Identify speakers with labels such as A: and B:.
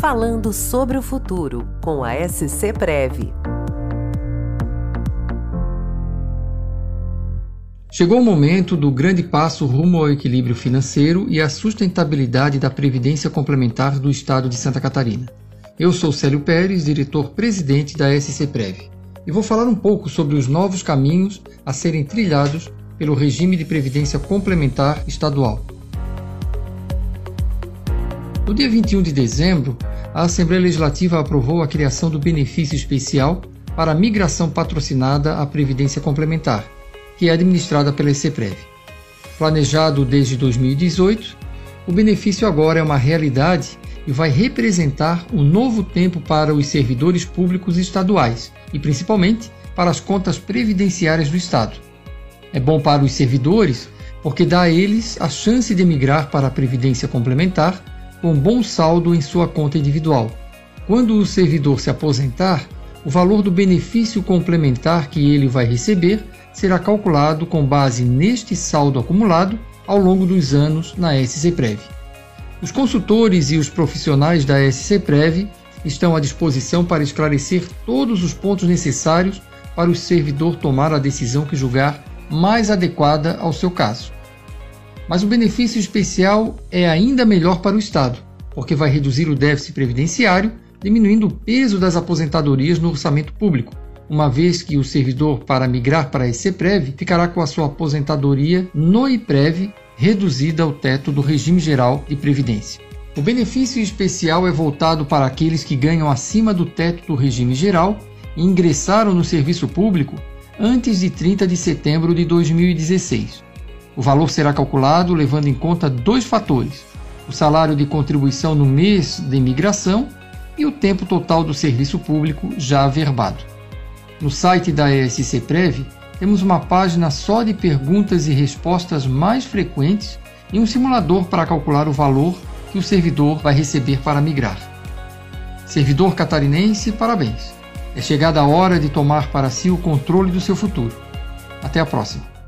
A: Falando sobre o futuro com a SC Prev.
B: Chegou o momento do grande passo rumo ao equilíbrio financeiro e à sustentabilidade da Previdência Complementar do Estado de Santa Catarina. Eu sou Célio Pérez, diretor-presidente da SC Prev, e vou falar um pouco sobre os novos caminhos a serem trilhados pelo regime de previdência complementar estadual. No dia 21 de dezembro, a Assembleia Legislativa aprovou a criação do benefício especial para a migração patrocinada à Previdência Complementar que é administrada pela ECPREV. Planejado desde 2018, o benefício agora é uma realidade e vai representar um novo tempo para os servidores públicos estaduais e principalmente para as contas previdenciárias do Estado. É bom para os servidores porque dá a eles a chance de migrar para a previdência complementar com bom saldo em sua conta individual. Quando o servidor se aposentar, o valor do benefício complementar que ele vai receber será calculado com base neste saldo acumulado ao longo dos anos na SCPREV. Os consultores e os profissionais da SCPREV estão à disposição para esclarecer todos os pontos necessários para o servidor tomar a decisão que julgar mais adequada ao seu caso. Mas o benefício especial é ainda melhor para o Estado, porque vai reduzir o déficit previdenciário, diminuindo o peso das aposentadorias no orçamento público, uma vez que o servidor, para migrar para a ECPREV, ficará com a sua aposentadoria no IPREV reduzida ao teto do regime geral de previdência. O benefício especial é voltado para aqueles que ganham acima do teto do regime geral e ingressaram no serviço público antes de 30 de setembro de 2016. O valor será calculado levando em conta dois fatores: o salário de contribuição no mês de imigração e o tempo total do serviço público já averbado. No site da ESC Prev, temos uma página só de perguntas e respostas mais frequentes e um simulador para calcular o valor que o servidor vai receber para migrar. Servidor catarinense, parabéns! É chegada a hora de tomar para si o controle do seu futuro. Até a próxima!